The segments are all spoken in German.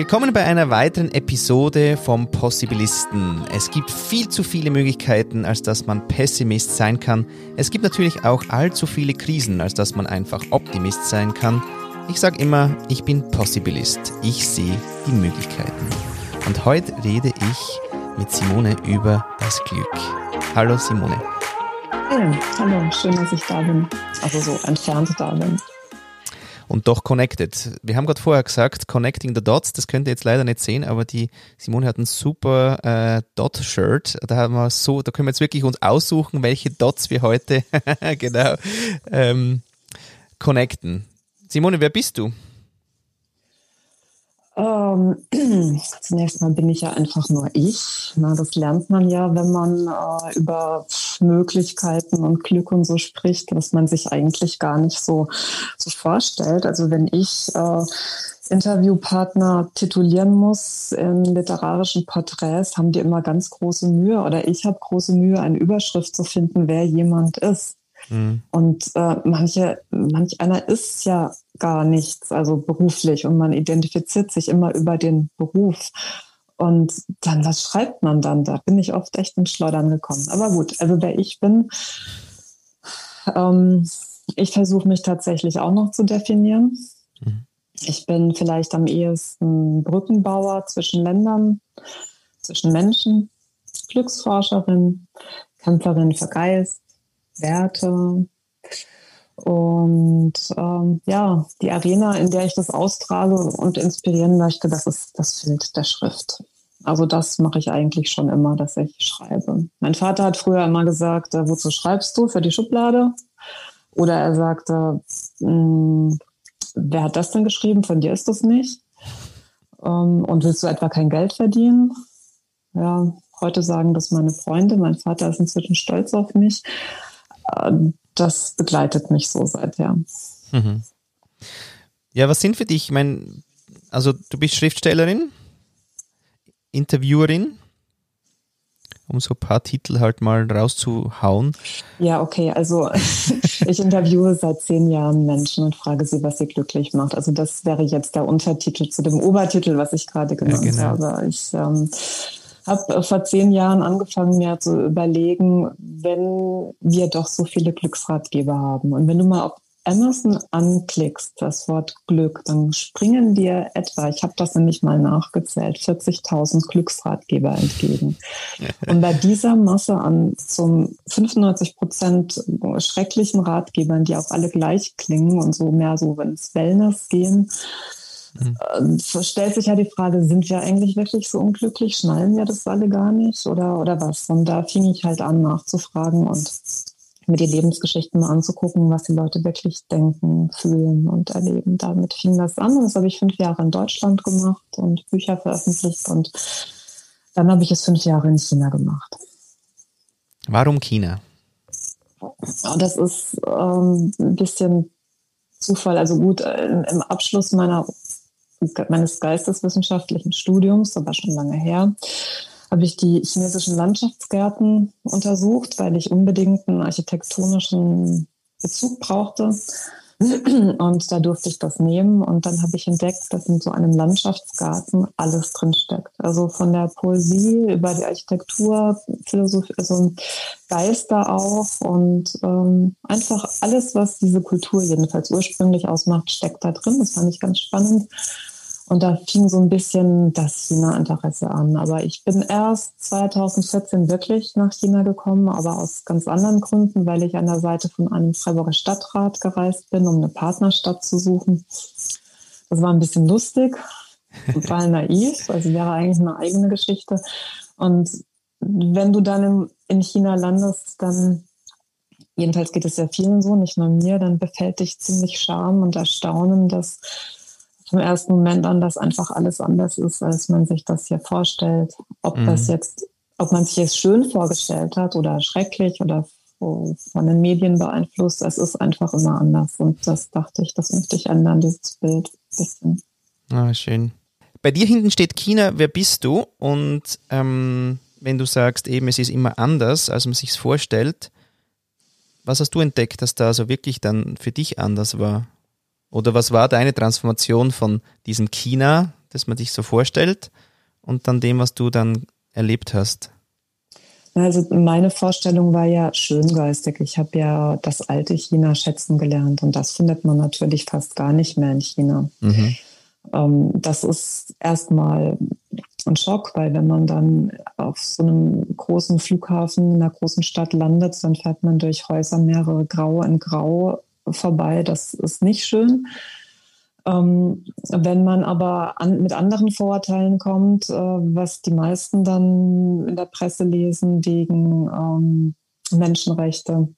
Willkommen bei einer weiteren Episode vom Possibilisten. Es gibt viel zu viele Möglichkeiten, als dass man Pessimist sein kann. Es gibt natürlich auch allzu viele Krisen, als dass man einfach Optimist sein kann. Ich sage immer, ich bin Possibilist. Ich sehe die Möglichkeiten. Und heute rede ich mit Simone über das Glück. Hallo Simone. Ja, hallo, schön, dass ich da bin. Also so entfernt da bin und doch connected. Wir haben gerade vorher gesagt, connecting the dots, das könnt ihr jetzt leider nicht sehen, aber die Simone hat ein super äh, Dot-Shirt. Da haben wir so, da können wir jetzt wirklich uns aussuchen, welche Dots wir heute genau ähm, connecten. Simone, wer bist du? Ähm, zunächst mal bin ich ja einfach nur ich. Na, das lernt man ja, wenn man äh, über Möglichkeiten und Glück und so spricht, was man sich eigentlich gar nicht so, so vorstellt. Also wenn ich äh, Interviewpartner titulieren muss in literarischen Porträts, haben die immer ganz große Mühe oder ich habe große Mühe, eine Überschrift zu finden, wer jemand ist. Mhm. Und äh, manche, manch einer ist ja gar nichts, also beruflich, und man identifiziert sich immer über den Beruf. Und dann, was schreibt man dann? Da bin ich oft echt ins Schleudern gekommen. Aber gut, also wer ich bin, ähm, ich versuche mich tatsächlich auch noch zu definieren. Mhm. Ich bin vielleicht am ehesten Brückenbauer zwischen Ländern, zwischen Menschen, Glücksforscherin, Kämpferin für Geist, Werte. Und ähm, ja, die Arena, in der ich das austrage und inspirieren möchte, das ist das Feld der Schrift. Also das mache ich eigentlich schon immer, dass ich schreibe. Mein Vater hat früher immer gesagt, äh, wozu schreibst du für die Schublade? Oder er sagte, hm, wer hat das denn geschrieben? Von dir ist das nicht. Ähm, und willst du etwa kein Geld verdienen? Ja, heute sagen das meine Freunde. Mein Vater ist inzwischen stolz auf mich das begleitet mich so seither. Mhm. Ja, was sind für dich, ich meine, also du bist Schriftstellerin, Interviewerin, um so ein paar Titel halt mal rauszuhauen. Ja, okay, also ich interviewe seit zehn Jahren Menschen und frage sie, was sie glücklich macht. Also das wäre jetzt der Untertitel zu dem Obertitel, was ich gerade genannt ja, genau. habe. Ich ähm, habe äh, vor zehn Jahren angefangen, mir zu überlegen, wenn wir doch so viele Glücksratgeber haben und wenn du mal auf Amazon anklickst, das Wort Glück, dann springen dir etwa, ich habe das nämlich mal nachgezählt, 40.000 Glücksratgeber entgegen. Und bei dieser Masse an zum 95 Prozent schrecklichen Ratgebern, die auch alle gleich klingen und so mehr so, wenn es Wellness gehen, Mhm. stellt sich ja die Frage, sind wir eigentlich wirklich so unglücklich? Schnallen wir das alle gar nicht oder, oder was? Und da fing ich halt an nachzufragen und mir die Lebensgeschichten mal anzugucken, was die Leute wirklich denken, fühlen und erleben. Damit fing das an und das habe ich fünf Jahre in Deutschland gemacht und Bücher veröffentlicht und dann habe ich es fünf Jahre in China gemacht. Warum China? Das ist ähm, ein bisschen Zufall. Also gut, äh, im Abschluss meiner meines geisteswissenschaftlichen Studiums, aber schon lange her, habe ich die chinesischen Landschaftsgärten untersucht, weil ich unbedingt einen architektonischen Bezug brauchte. Und da durfte ich das nehmen. Und dann habe ich entdeckt, dass in so einem Landschaftsgarten alles drinsteckt. Also von der Poesie über die Architektur, Philosophie, also Geister auch. Und ähm, einfach alles, was diese Kultur jedenfalls ursprünglich ausmacht, steckt da drin. Das fand ich ganz spannend. Und da fing so ein bisschen das China-Interesse an. Aber ich bin erst 2014 wirklich nach China gekommen, aber aus ganz anderen Gründen, weil ich an der Seite von einem Freiburger Stadtrat gereist bin, um eine Partnerstadt zu suchen. Das war ein bisschen lustig, total naiv, also wäre eigentlich eine eigene Geschichte. Und wenn du dann in China landest, dann jedenfalls geht es ja vielen so, nicht nur mir, dann befällt dich ziemlich Scham und Erstaunen, dass vom ersten Moment an, dass einfach alles anders ist, als man sich das hier vorstellt. Ob mhm. das jetzt, ob man sich es schön vorgestellt hat oder schrecklich oder von den Medien beeinflusst, es ist einfach immer anders. Und das dachte ich, das möchte ich ändern, dieses Bild ein bisschen. Ah, schön. Bei dir hinten steht China, wer bist du? Und ähm, wenn du sagst, eben es ist immer anders, als man sich vorstellt, was hast du entdeckt, dass da so wirklich dann für dich anders war? Oder was war deine Transformation von diesem China, das man sich so vorstellt und dann dem, was du dann erlebt hast? Also meine Vorstellung war ja schöngeistig. Ich habe ja das alte China schätzen gelernt und das findet man natürlich fast gar nicht mehr in China. Mhm. Ähm, das ist erstmal ein Schock, weil wenn man dann auf so einem großen Flughafen in einer großen Stadt landet, dann fährt man durch Häuser mehrere Grau in Grau vorbei. Das ist nicht schön. Ähm, wenn man aber an, mit anderen Vorurteilen kommt, äh, was die meisten dann in der Presse lesen wegen ähm, Menschenrechte,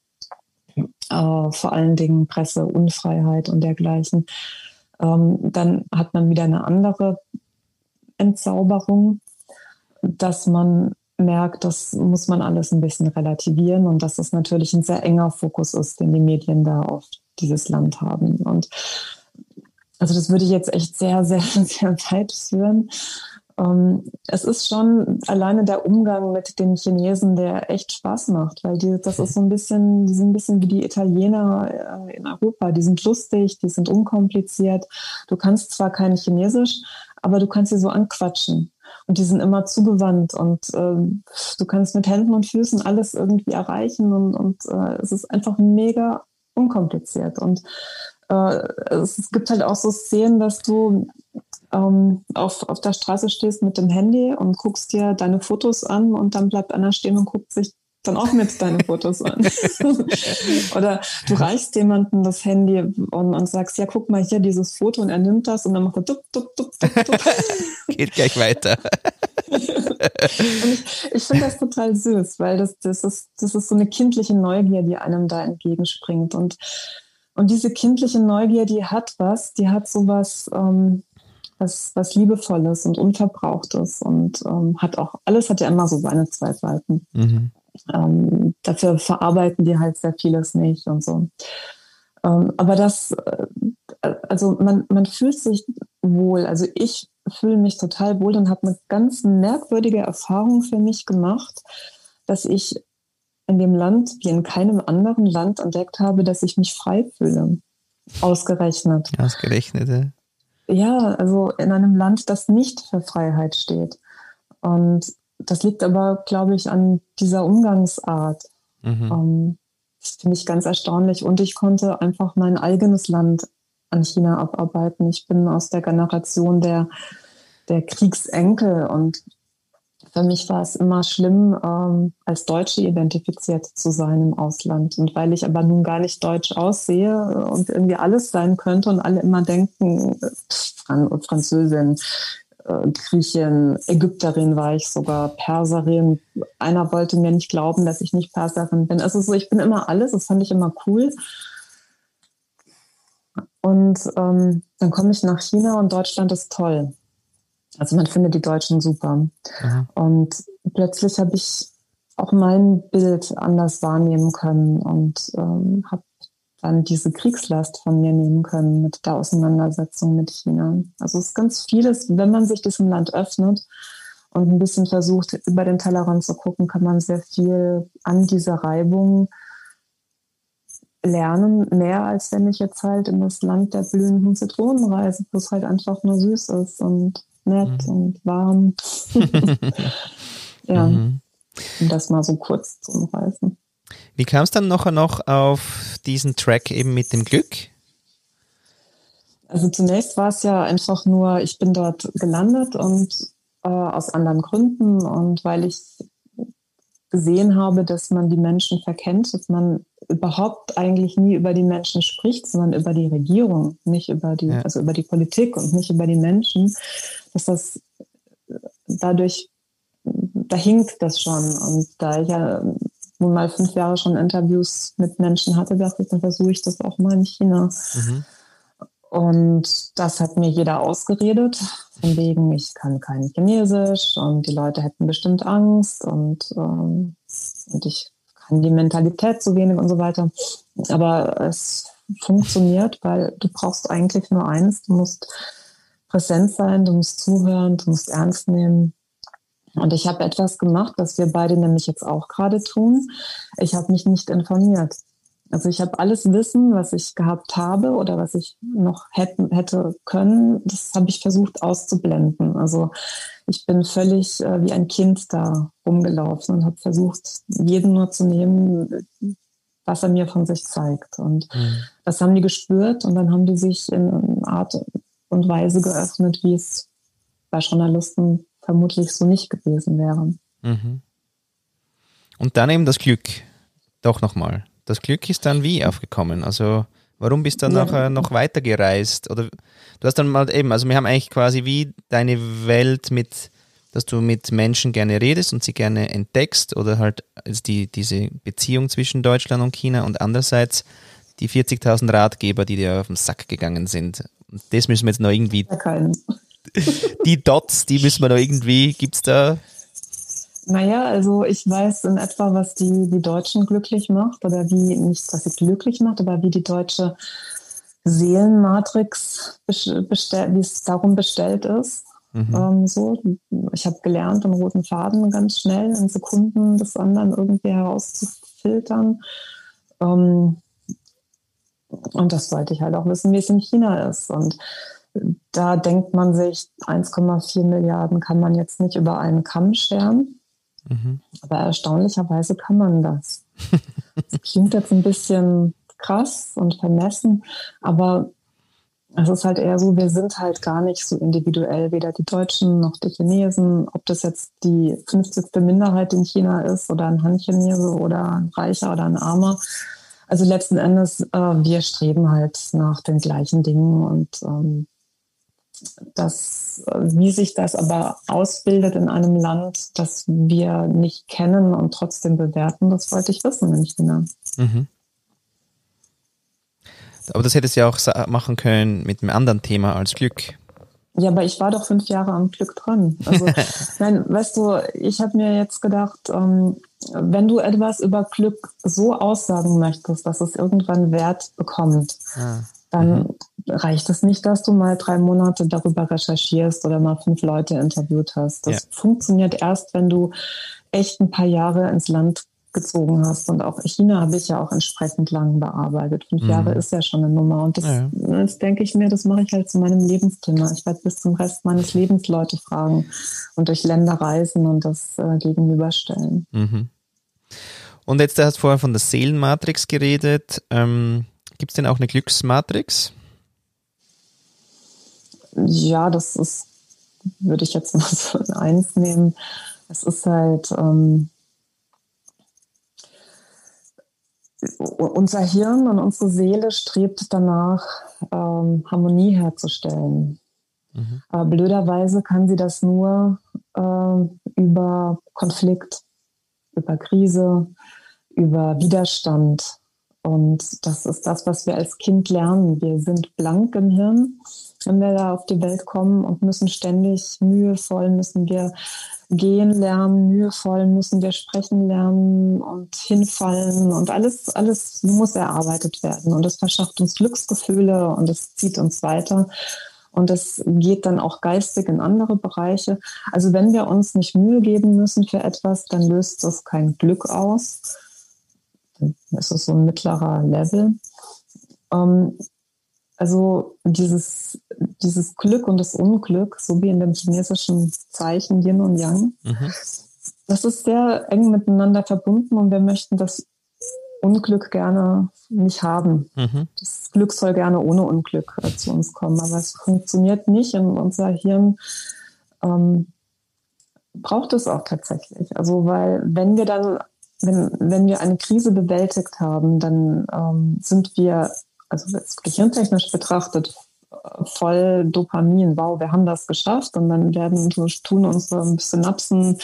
äh, vor allen Dingen Presseunfreiheit und dergleichen, ähm, dann hat man wieder eine andere Entzauberung, dass man merkt, das muss man alles ein bisschen relativieren und dass es natürlich ein sehr enger Fokus ist, den die Medien da auf dieses Land haben. Und also das würde ich jetzt echt sehr, sehr, sehr weit führen. Ähm, es ist schon alleine der Umgang mit den Chinesen, der echt Spaß macht, weil die, das ist so ein bisschen, die sind ein bisschen wie die Italiener äh, in Europa. Die sind lustig, die sind unkompliziert. Du kannst zwar kein Chinesisch, aber du kannst sie so anquatschen. Und die sind immer zugewandt und äh, du kannst mit Händen und Füßen alles irgendwie erreichen und, und äh, es ist einfach mega unkompliziert. Und äh, es gibt halt auch so Szenen, dass du ähm, auf, auf der Straße stehst mit dem Handy und guckst dir deine Fotos an und dann bleibt einer stehen und guckt sich dann auch mit deine Fotos an. Oder du reichst jemandem das Handy und, und, sagst, ja, guck mal hier dieses Foto und er nimmt das und dann macht er dup, dup, dup, dup, dup. Geht gleich weiter. Ich, ich finde das total süß, weil das, das, ist, das ist so eine kindliche Neugier, die einem da entgegenspringt. Und und diese kindliche Neugier, die hat was, die hat sowas, ähm, was, was Liebevolles und Unverbrauchtes und ähm, hat auch, alles hat ja immer so seine zwei Seiten. Mhm. Ähm, dafür verarbeiten die halt sehr vieles nicht und so. Ähm, aber das, äh, also man, man fühlt sich wohl, also ich fühle mich total wohl und habe eine ganz merkwürdige Erfahrung für mich gemacht, dass ich in dem Land wie in keinem anderen Land entdeckt habe, dass ich mich frei fühle. Ausgerechnet. Ausgerechnet, ja. Ja, also in einem Land, das nicht für Freiheit steht. Und das liegt aber, glaube ich, an dieser Umgangsart. Mhm. Um, ähm, das finde ich ganz erstaunlich. Und ich konnte einfach mein eigenes Land an China abarbeiten. Ich bin aus der Generation der, der Kriegsenkel und für mich war es immer schlimm, ähm, als Deutsche identifiziert zu sein im Ausland. Und weil ich aber nun gar nicht deutsch aussehe und irgendwie alles sein könnte und alle immer denken, Fran Französin, äh, Griechin, Ägypterin war ich sogar, Perserin. Einer wollte mir nicht glauben, dass ich nicht Perserin bin. Also so, ich bin immer alles, das fand ich immer cool. Und ähm, dann komme ich nach China und Deutschland ist toll. Also man findet die Deutschen super. Mhm. Und plötzlich habe ich auch mein Bild anders wahrnehmen können und ähm, habe dann diese Kriegslast von mir nehmen können mit der Auseinandersetzung mit China. Also es ist ganz vieles, wenn man sich diesem Land öffnet und ein bisschen versucht, über den Tellerrand zu gucken, kann man sehr viel an dieser Reibung lernen, mehr als wenn ich jetzt halt in das Land der blühenden Zitronen reise, wo es halt einfach nur süß ist und nett mhm. und warm. ja, mhm. um das mal so kurz zu umreißen. Wie kam es dann nachher noch auf diesen Track eben mit dem Glück? Also zunächst war es ja einfach nur, ich bin dort gelandet und äh, aus anderen Gründen und weil ich gesehen habe, dass man die Menschen verkennt, dass man überhaupt eigentlich nie über die Menschen spricht, sondern über die Regierung, nicht über die, ja. also über die Politik und nicht über die Menschen, dass das dadurch, da hinkt das schon. Und da ich ja nun mal fünf Jahre schon Interviews mit Menschen hatte, dachte ich, dann versuche ich das auch mal in China. Mhm. Und das hat mir jeder ausgeredet, von wegen, ich kann kein Chinesisch und die Leute hätten bestimmt Angst und, ähm, und ich kann die Mentalität zu wenig und so weiter. Aber es funktioniert, weil du brauchst eigentlich nur eins, du musst präsent sein, du musst zuhören, du musst ernst nehmen. Und ich habe etwas gemacht, was wir beide nämlich jetzt auch gerade tun. Ich habe mich nicht informiert. Also ich habe alles Wissen, was ich gehabt habe oder was ich noch hätten, hätte können, das habe ich versucht auszublenden. Also ich bin völlig äh, wie ein Kind da rumgelaufen und habe versucht, jeden nur zu nehmen, was er mir von sich zeigt. Und mhm. das haben die gespürt und dann haben die sich in Art und Weise geöffnet, wie es bei Journalisten vermutlich so nicht gewesen wäre. Mhm. Und dann eben das Glück. Doch nochmal. Das Glück ist dann wie aufgekommen? Also warum bist du dann ja. nachher noch weiter gereist? Oder du hast dann mal eben, also wir haben eigentlich quasi wie deine Welt mit, dass du mit Menschen gerne redest und sie gerne entdeckst oder halt die, diese Beziehung zwischen Deutschland und China und andererseits die 40.000 Ratgeber, die dir auf den Sack gegangen sind. Und das müssen wir jetzt noch irgendwie. Die Dots, die müssen wir noch irgendwie, gibt es da naja, also ich weiß in etwa, was die, die Deutschen glücklich macht oder wie, nicht was sie glücklich macht, aber wie die deutsche Seelenmatrix, bestell, wie es darum bestellt ist. Mhm. Ähm, so, ich habe gelernt, den roten Faden ganz schnell in Sekunden des anderen irgendwie herauszufiltern. Ähm, und das wollte ich halt auch wissen, wie es in China ist. Und da denkt man sich, 1,4 Milliarden kann man jetzt nicht über einen Kamm scheren. Mhm. Aber erstaunlicherweise kann man das. das klingt jetzt ein bisschen krass und vermessen, aber es ist halt eher so, wir sind halt gar nicht so individuell, weder die Deutschen noch die Chinesen, ob das jetzt die 50. Minderheit in China ist oder ein Han-Chinese oder ein Reicher oder ein Armer. Also letzten Endes, äh, wir streben halt nach den gleichen Dingen und ähm, das, wie sich das aber ausbildet in einem Land, das wir nicht kennen und trotzdem bewerten, das wollte ich wissen in China. Mhm. Aber das hättest du ja auch machen können mit einem anderen Thema als Glück. Ja, aber ich war doch fünf Jahre am Glück dran. Also, nein, weißt du, ich habe mir jetzt gedacht, ähm, wenn du etwas über Glück so aussagen möchtest, dass es irgendwann Wert bekommt, ah dann mhm. Reicht es nicht, dass du mal drei Monate darüber recherchierst oder mal fünf Leute interviewt hast. Das ja. funktioniert erst, wenn du echt ein paar Jahre ins Land gezogen hast. Und auch China habe ich ja auch entsprechend lang bearbeitet. Fünf mhm. Jahre ist ja schon eine Nummer. Und das, ja. das denke ich mir, das mache ich halt zu meinem Lebensthema. Ich werde bis zum Rest meines Lebens Leute fragen und durch Länder reisen und das äh, gegenüberstellen. Mhm. Und jetzt, du hast vorher von der Seelenmatrix geredet. Ähm, Gibt es denn auch eine Glücksmatrix? Ja, das ist, würde ich jetzt mal so eins nehmen. Es ist halt, ähm, unser Hirn und unsere Seele strebt danach, ähm, Harmonie herzustellen. Mhm. Aber blöderweise kann sie das nur äh, über Konflikt, über Krise, über Widerstand und das ist das, was wir als Kind lernen. Wir sind blank im Hirn, wenn wir da auf die Welt kommen und müssen ständig mühevoll, müssen wir gehen lernen, mühevoll müssen wir sprechen lernen und hinfallen und alles, alles muss erarbeitet werden. Und es verschafft uns Glücksgefühle und es zieht uns weiter. Und es geht dann auch geistig in andere Bereiche. Also wenn wir uns nicht Mühe geben müssen für etwas, dann löst das kein Glück aus es ist so ein mittlerer Level. Ähm, also dieses, dieses Glück und das Unglück, so wie in dem chinesischen Zeichen Yin und Yang, mhm. das ist sehr eng miteinander verbunden und wir möchten das Unglück gerne nicht haben. Mhm. Das Glück soll gerne ohne Unglück äh, zu uns kommen, aber es funktioniert nicht und unser Hirn ähm, braucht es auch tatsächlich. Also weil wenn wir dann wenn, wenn wir eine Krise bewältigt haben, dann ähm, sind wir, also gehirntechnisch betrachtet, voll Dopamin. Wow, wir haben das geschafft. Und dann werden tun unsere Synapsen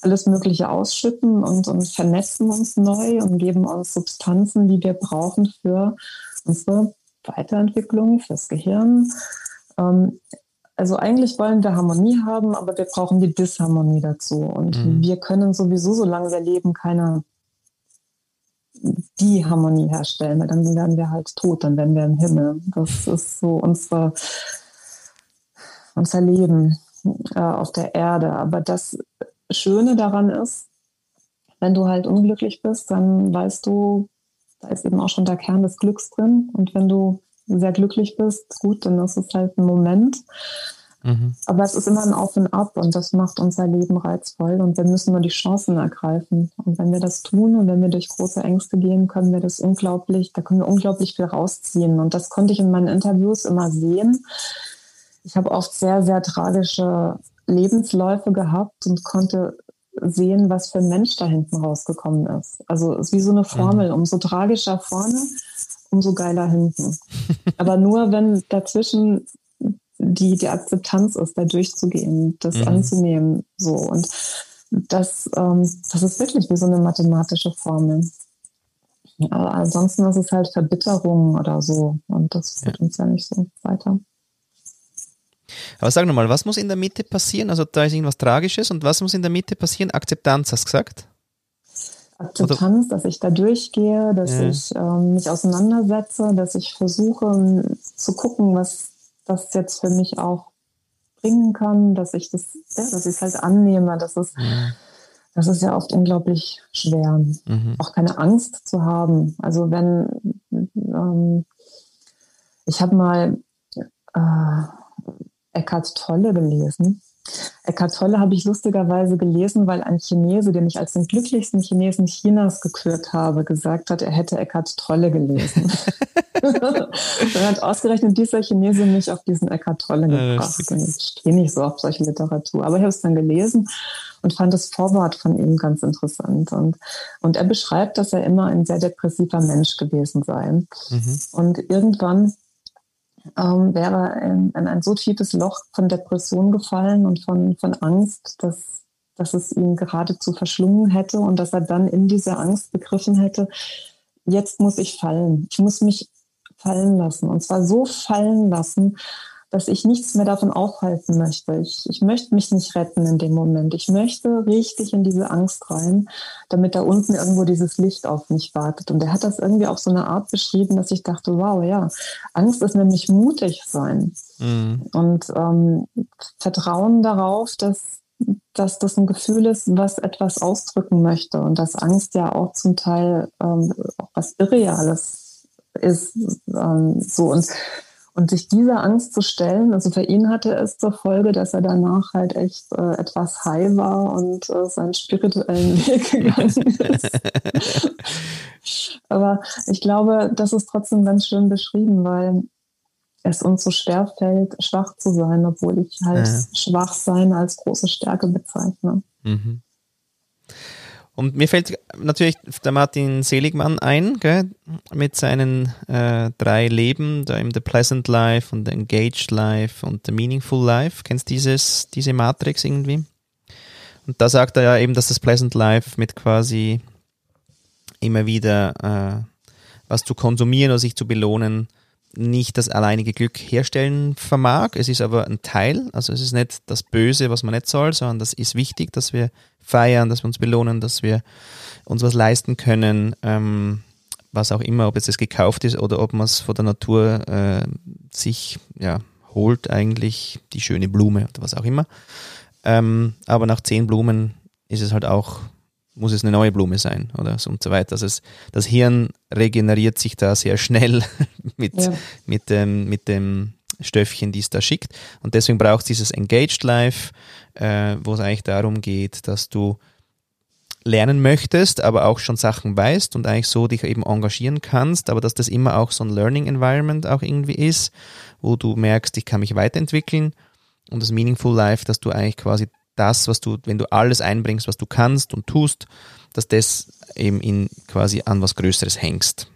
alles Mögliche ausschütten und, und vernetzen uns neu und geben uns Substanzen, die wir brauchen für unsere Weiterentwicklung, fürs Gehirn. Ähm, also eigentlich wollen wir Harmonie haben, aber wir brauchen die Disharmonie dazu. Und mhm. wir können sowieso, solange wir leben, keine die Harmonie herstellen, weil dann werden wir halt tot, dann werden wir im Himmel. Das ist so unsere, unser Leben äh, auf der Erde. Aber das Schöne daran ist, wenn du halt unglücklich bist, dann weißt du, da ist eben auch schon der Kern des Glücks drin. Und wenn du sehr glücklich bist, gut, dann ist es halt ein Moment. Mhm. Aber es ist immer ein Auf und Ab und das macht unser Leben reizvoll und wir müssen nur die Chancen ergreifen. Und wenn wir das tun und wenn wir durch große Ängste gehen, können wir das unglaublich, da können wir unglaublich viel rausziehen. Und das konnte ich in meinen Interviews immer sehen. Ich habe oft sehr, sehr tragische Lebensläufe gehabt und konnte sehen, was für ein Mensch da hinten rausgekommen ist. Also es ist wie so eine Formel, mhm. umso tragischer vorne, umso geiler hinten. Aber nur wenn dazwischen die, die Akzeptanz ist, da durchzugehen, das mhm. anzunehmen. So. Und das, ähm, das ist wirklich wie so eine mathematische Formel. Aber ansonsten ist es halt Verbitterung oder so. Und das führt ja. uns ja nicht so weiter. Aber sag nochmal, was muss in der Mitte passieren? Also da ist irgendwas Tragisches und was muss in der Mitte passieren? Akzeptanz, hast du gesagt? Akzeptanz, dass ich da durchgehe, dass ja. ich ähm, mich auseinandersetze, dass ich versuche zu gucken, was das jetzt für mich auch bringen kann, dass ich das, ja, dass ich es halt annehme. Das ist, ja. das ist ja oft unglaublich schwer. Mhm. Auch keine Angst zu haben. Also wenn ähm, ich habe mal äh, Eckhart Tolle gelesen Eckhart Tolle habe ich lustigerweise gelesen, weil ein Chinese, den ich als den glücklichsten Chinesen Chinas gekürt habe, gesagt hat, er hätte Eckhart Tolle gelesen. Dann hat ausgerechnet dieser Chinese mich auf diesen Eckhart Tolle gebracht. Ja, ich stehe nicht so auf solche Literatur. Aber ich habe es dann gelesen und fand das Vorwort von ihm ganz interessant. Und, und er beschreibt, dass er immer ein sehr depressiver Mensch gewesen sei. Mhm. Und irgendwann ähm, wäre in, in, ein so tiefes Loch von Depression gefallen und von, von Angst, dass, dass es ihn geradezu verschlungen hätte und dass er dann in dieser Angst begriffen hätte, jetzt muss ich fallen. Ich muss mich fallen lassen. Und zwar so fallen lassen, dass ich nichts mehr davon aufhalten möchte. Ich, ich möchte mich nicht retten in dem Moment. Ich möchte richtig in diese Angst rein, damit da unten irgendwo dieses Licht auf mich wartet. Und er hat das irgendwie auf so eine Art beschrieben, dass ich dachte, wow, ja, Angst ist nämlich mutig sein. Mhm. Und ähm, Vertrauen darauf, dass, dass das ein Gefühl ist, was etwas ausdrücken möchte. Und dass Angst ja auch zum Teil ähm, auch was Irreales ist. Ähm, so und und sich dieser Angst zu stellen, also für ihn hatte es zur Folge, dass er danach halt echt äh, etwas high war und äh, seinen spirituellen Weg gegangen ist. Aber ich glaube, das ist trotzdem ganz schön beschrieben, weil es uns so schwer fällt, schwach zu sein, obwohl ich halt ja. schwach sein als große Stärke bezeichne. Mhm. Und mir fällt natürlich der Martin Seligmann ein, gell, mit seinen äh, drei Leben, da im The Pleasant Life und The Engaged Life und The Meaningful Life. Kennst du dieses, diese Matrix irgendwie? Und da sagt er ja eben, dass das Pleasant Life mit quasi immer wieder äh, was zu konsumieren oder sich zu belohnen, nicht das alleinige Glück herstellen vermag. Es ist aber ein Teil, also es ist nicht das Böse, was man nicht soll, sondern das ist wichtig, dass wir feiern, dass wir uns belohnen, dass wir uns was leisten können, ähm, was auch immer, ob jetzt es gekauft ist oder ob man es von der Natur äh, sich ja, holt, eigentlich die schöne Blume oder was auch immer. Ähm, aber nach zehn Blumen ist es halt auch muss es eine neue Blume sein oder so und so weiter. Also es, das Hirn regeneriert sich da sehr schnell mit, ja. mit, dem, mit dem Stöffchen, die es da schickt. Und deswegen braucht es dieses Engaged Life, äh, wo es eigentlich darum geht, dass du lernen möchtest, aber auch schon Sachen weißt und eigentlich so dich eben engagieren kannst, aber dass das immer auch so ein Learning Environment auch irgendwie ist, wo du merkst, ich kann mich weiterentwickeln und das Meaningful Life, dass du eigentlich quasi das, was du, wenn du alles einbringst, was du kannst und tust, dass das eben in quasi an was Größeres hängst.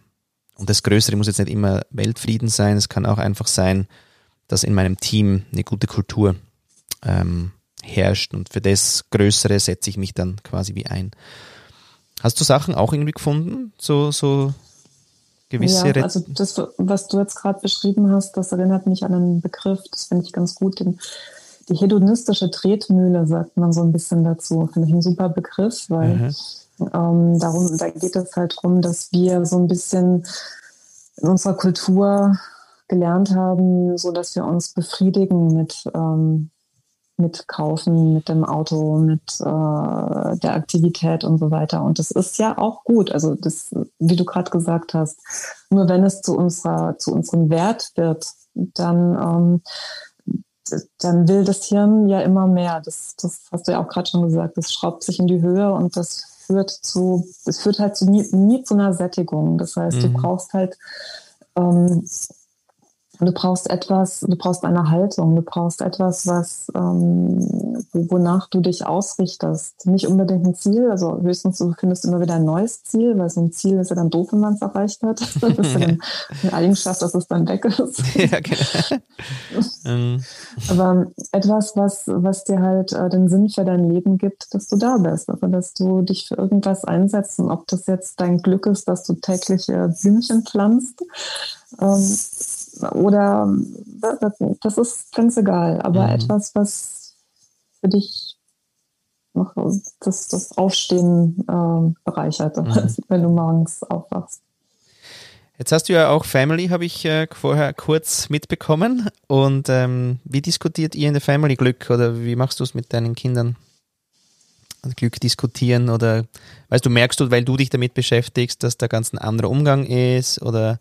Und das Größere muss jetzt nicht immer Weltfrieden sein, es kann auch einfach sein, dass in meinem Team eine gute Kultur ähm, herrscht und für das Größere setze ich mich dann quasi wie ein. Hast du Sachen auch irgendwie gefunden, so, so gewisse? Ja, also das, was du jetzt gerade beschrieben hast, das erinnert mich an einen Begriff, das finde ich ganz gut, den die hedonistische Tretmühle sagt man so ein bisschen dazu. Finde ich ein super Begriff, weil mhm. ähm, darum, da geht es halt darum, dass wir so ein bisschen in unserer Kultur gelernt haben, so dass wir uns befriedigen mit, ähm, mitkaufen mit dem Auto, mit äh, der Aktivität und so weiter. Und das ist ja auch gut. Also das, wie du gerade gesagt hast, nur wenn es zu unserer, zu unserem Wert wird, dann, ähm, dann will das Hirn ja immer mehr. Das, das hast du ja auch gerade schon gesagt. Das schraubt sich in die Höhe und das führt zu, es führt halt zu nie, nie zu einer Sättigung. Das heißt, mhm. du brauchst halt ähm, Du brauchst etwas, du brauchst eine Haltung, du brauchst etwas, was ähm, wonach du dich ausrichtest. Nicht unbedingt ein Ziel, also höchstens du findest immer wieder ein neues Ziel, weil so ein Ziel ist ja dann doof, wenn man es erreicht hat. Das ist ja dann eine Eigenschaft, dass es dann weg ist. Ja, genau. Ähm. Aber etwas, was, was dir halt äh, den Sinn für dein Leben gibt, dass du da bist, also dass du dich für irgendwas einsetzt und ob das jetzt dein Glück ist, dass du täglich äh, Blümchen pflanzt. Ähm, oder das ist ganz egal, aber mhm. etwas, was für dich noch das, das Aufstehen äh, bereichert, mhm. wenn du morgens aufwachst. Jetzt hast du ja auch Family, habe ich äh, vorher kurz mitbekommen. Und ähm, wie diskutiert ihr in der Family Glück oder wie machst du es mit deinen Kindern? Glück diskutieren oder weißt du, merkst du, weil du dich damit beschäftigst, dass da ganz ein anderer Umgang ist oder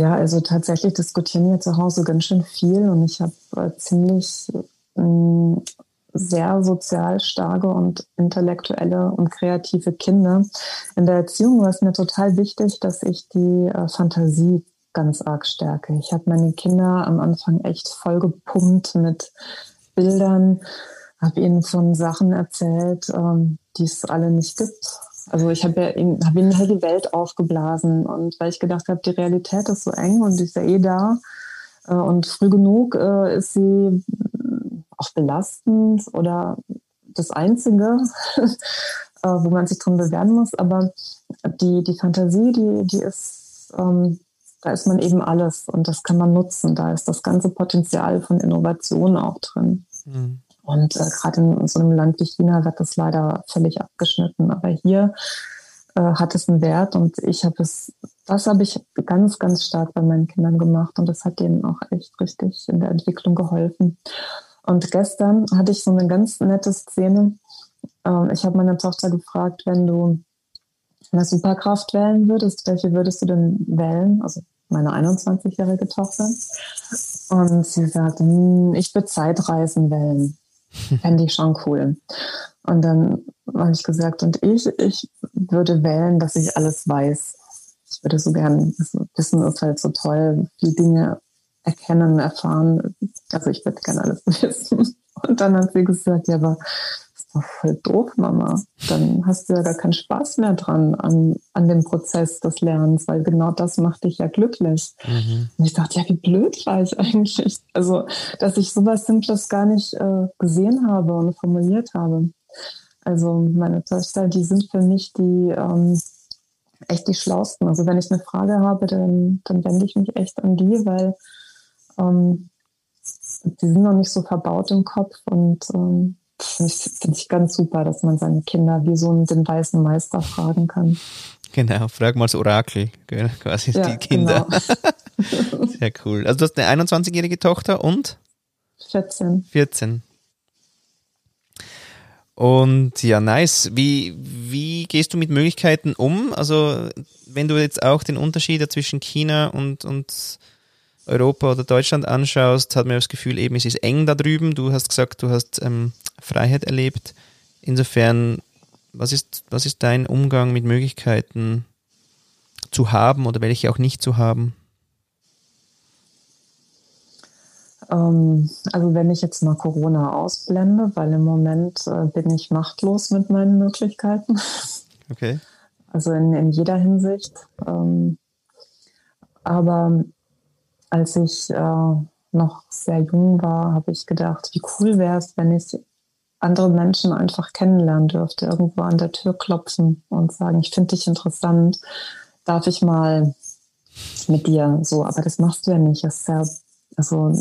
ja, also tatsächlich diskutieren wir zu Hause ganz schön viel und ich habe äh, ziemlich äh, sehr sozial starke und intellektuelle und kreative Kinder. In der Erziehung war es mir total wichtig, dass ich die äh, Fantasie ganz arg stärke. Ich habe meine Kinder am Anfang echt vollgepumpt mit Bildern, habe ihnen von Sachen erzählt, ähm, die es alle nicht gibt also ich habe ja in, hab halt die Welt aufgeblasen und weil ich gedacht habe, die Realität ist so eng und die ist ja eh da äh, und früh genug äh, ist sie auch belastend oder das Einzige, äh, wo man sich drin bewerben muss. Aber die, die Fantasie, die, die ist, ähm, da ist man eben alles und das kann man nutzen. Da ist das ganze Potenzial von Innovation auch drin. Mhm. Und äh, gerade in so einem Land wie China wird das leider völlig abgeschnitten. Aber hier äh, hat es einen Wert und ich habe es, das habe ich ganz, ganz stark bei meinen Kindern gemacht und das hat denen auch echt richtig in der Entwicklung geholfen. Und gestern hatte ich so eine ganz nette Szene. Ähm, ich habe meine Tochter gefragt, wenn du eine Superkraft wählen würdest, welche würdest du denn wählen? Also meine 21-jährige Tochter. Und sie sagt, hm, ich würde Zeitreisen wählen. Fände ich schon cool. Und dann habe ich gesagt, und ich, ich würde wählen, dass ich alles weiß. Ich würde so gern, Wissen ist halt so toll, viele Dinge erkennen, erfahren. Also ich würde gerne alles wissen. Und dann hat sie gesagt, ja, aber voll doof, Mama. Dann hast du ja gar keinen Spaß mehr dran an, an dem Prozess des Lernens, weil genau das macht dich ja glücklich. Mhm. Und ich dachte, ja, wie blöd war ich eigentlich. Also, dass ich sowas Simples gar nicht äh, gesehen habe und formuliert habe. Also meine Töchter, die sind für mich die ähm, echt die schlausten. Also wenn ich eine Frage habe, dann, dann wende ich mich echt an die, weil ähm, die sind noch nicht so verbaut im Kopf und ähm, Finde ich, find ich ganz super, dass man seine Kinder wie so einen, den weißen Meister fragen kann. Genau, frag mal das Orakel, quasi ja, die Kinder. Genau. Sehr cool. Also du hast eine 21-jährige Tochter und? 14. 14. Und ja, nice. Wie, wie gehst du mit Möglichkeiten um? Also, wenn du jetzt auch den Unterschied zwischen China und, und Europa oder Deutschland anschaust, hat man das Gefühl, eben es ist eng da drüben. Du hast gesagt, du hast ähm, Freiheit erlebt. Insofern, was ist, was ist dein Umgang mit Möglichkeiten zu haben oder welche auch nicht zu haben? Ähm, also wenn ich jetzt mal Corona ausblende, weil im Moment äh, bin ich machtlos mit meinen Möglichkeiten. Okay. Also in, in jeder Hinsicht. Ähm, aber als ich äh, noch sehr jung war, habe ich gedacht, wie cool wäre es, wenn ich andere Menschen einfach kennenlernen dürfte, irgendwo an der Tür klopfen und sagen, ich finde dich interessant, darf ich mal mit dir so, aber das machst du ja nicht. Das ist ja, also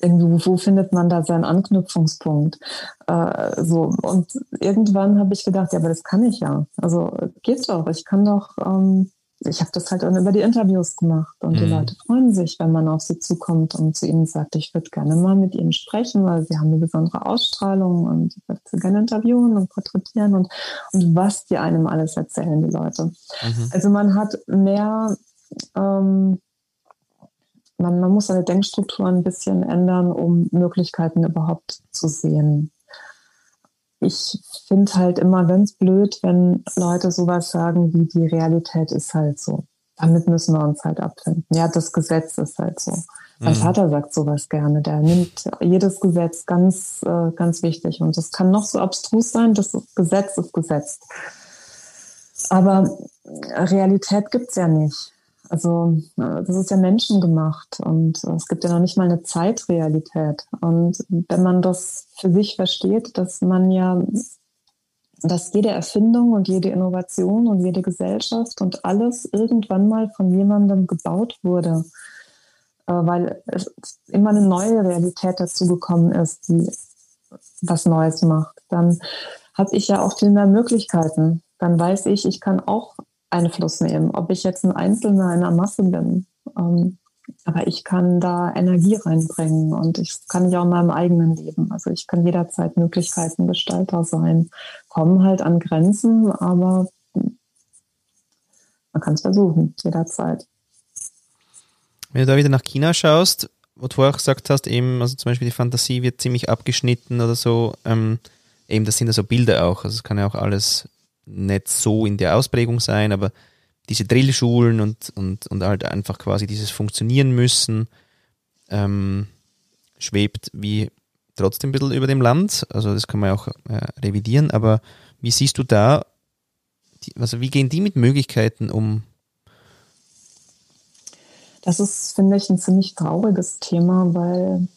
irgendwie, wo findet man da seinen Anknüpfungspunkt? Äh, so, und irgendwann habe ich gedacht, ja, aber das kann ich ja. Also geht doch, ich kann doch ähm, ich habe das halt dann über die Interviews gemacht und mhm. die Leute freuen sich, wenn man auf sie zukommt und zu ihnen sagt, ich würde gerne mal mit ihnen sprechen, weil sie haben eine besondere Ausstrahlung und ich würde sie gerne interviewen und porträtieren und, und was die einem alles erzählen, die Leute. Mhm. Also man hat mehr, ähm, man, man muss seine Denkstruktur ein bisschen ändern, um Möglichkeiten überhaupt zu sehen ich finde halt immer ganz blöd, wenn Leute sowas sagen wie die Realität ist halt so. Damit müssen wir uns halt abfinden. Ja, das Gesetz ist halt so. Mein mhm. Vater sagt sowas gerne. Der nimmt jedes Gesetz ganz, äh, ganz wichtig. Und das kann noch so abstrus sein, das Gesetz ist Gesetz. Aber Realität gibt's ja nicht. Also das ist ja menschengemacht und es gibt ja noch nicht mal eine Zeitrealität. Und wenn man das für sich versteht, dass man ja, dass jede Erfindung und jede Innovation und jede Gesellschaft und alles irgendwann mal von jemandem gebaut wurde, äh, weil es immer eine neue Realität dazu gekommen ist, die was Neues macht, dann habe ich ja auch viel mehr Möglichkeiten. Dann weiß ich, ich kann auch Einfluss nehmen, ob ich jetzt ein Einzelner in einer Masse bin. Ähm, aber ich kann da Energie reinbringen und ich kann ja auch in meinem eigenen Leben. Also ich kann jederzeit Möglichkeiten Gestalter sein. Kommen halt an Grenzen, aber man kann es versuchen, jederzeit. Wenn du da wieder nach China schaust, wo du auch gesagt hast, eben, also zum Beispiel die Fantasie wird ziemlich abgeschnitten oder so, ähm, eben, das sind ja so Bilder auch, also es kann ja auch alles nicht so in der Ausprägung sein, aber diese Drillschulen und, und, und halt einfach quasi dieses Funktionieren müssen, ähm, schwebt wie trotzdem ein bisschen über dem Land. Also das kann man auch äh, revidieren, aber wie siehst du da, die, also wie gehen die mit Möglichkeiten um? Das ist, finde ich, ein ziemlich trauriges Thema, weil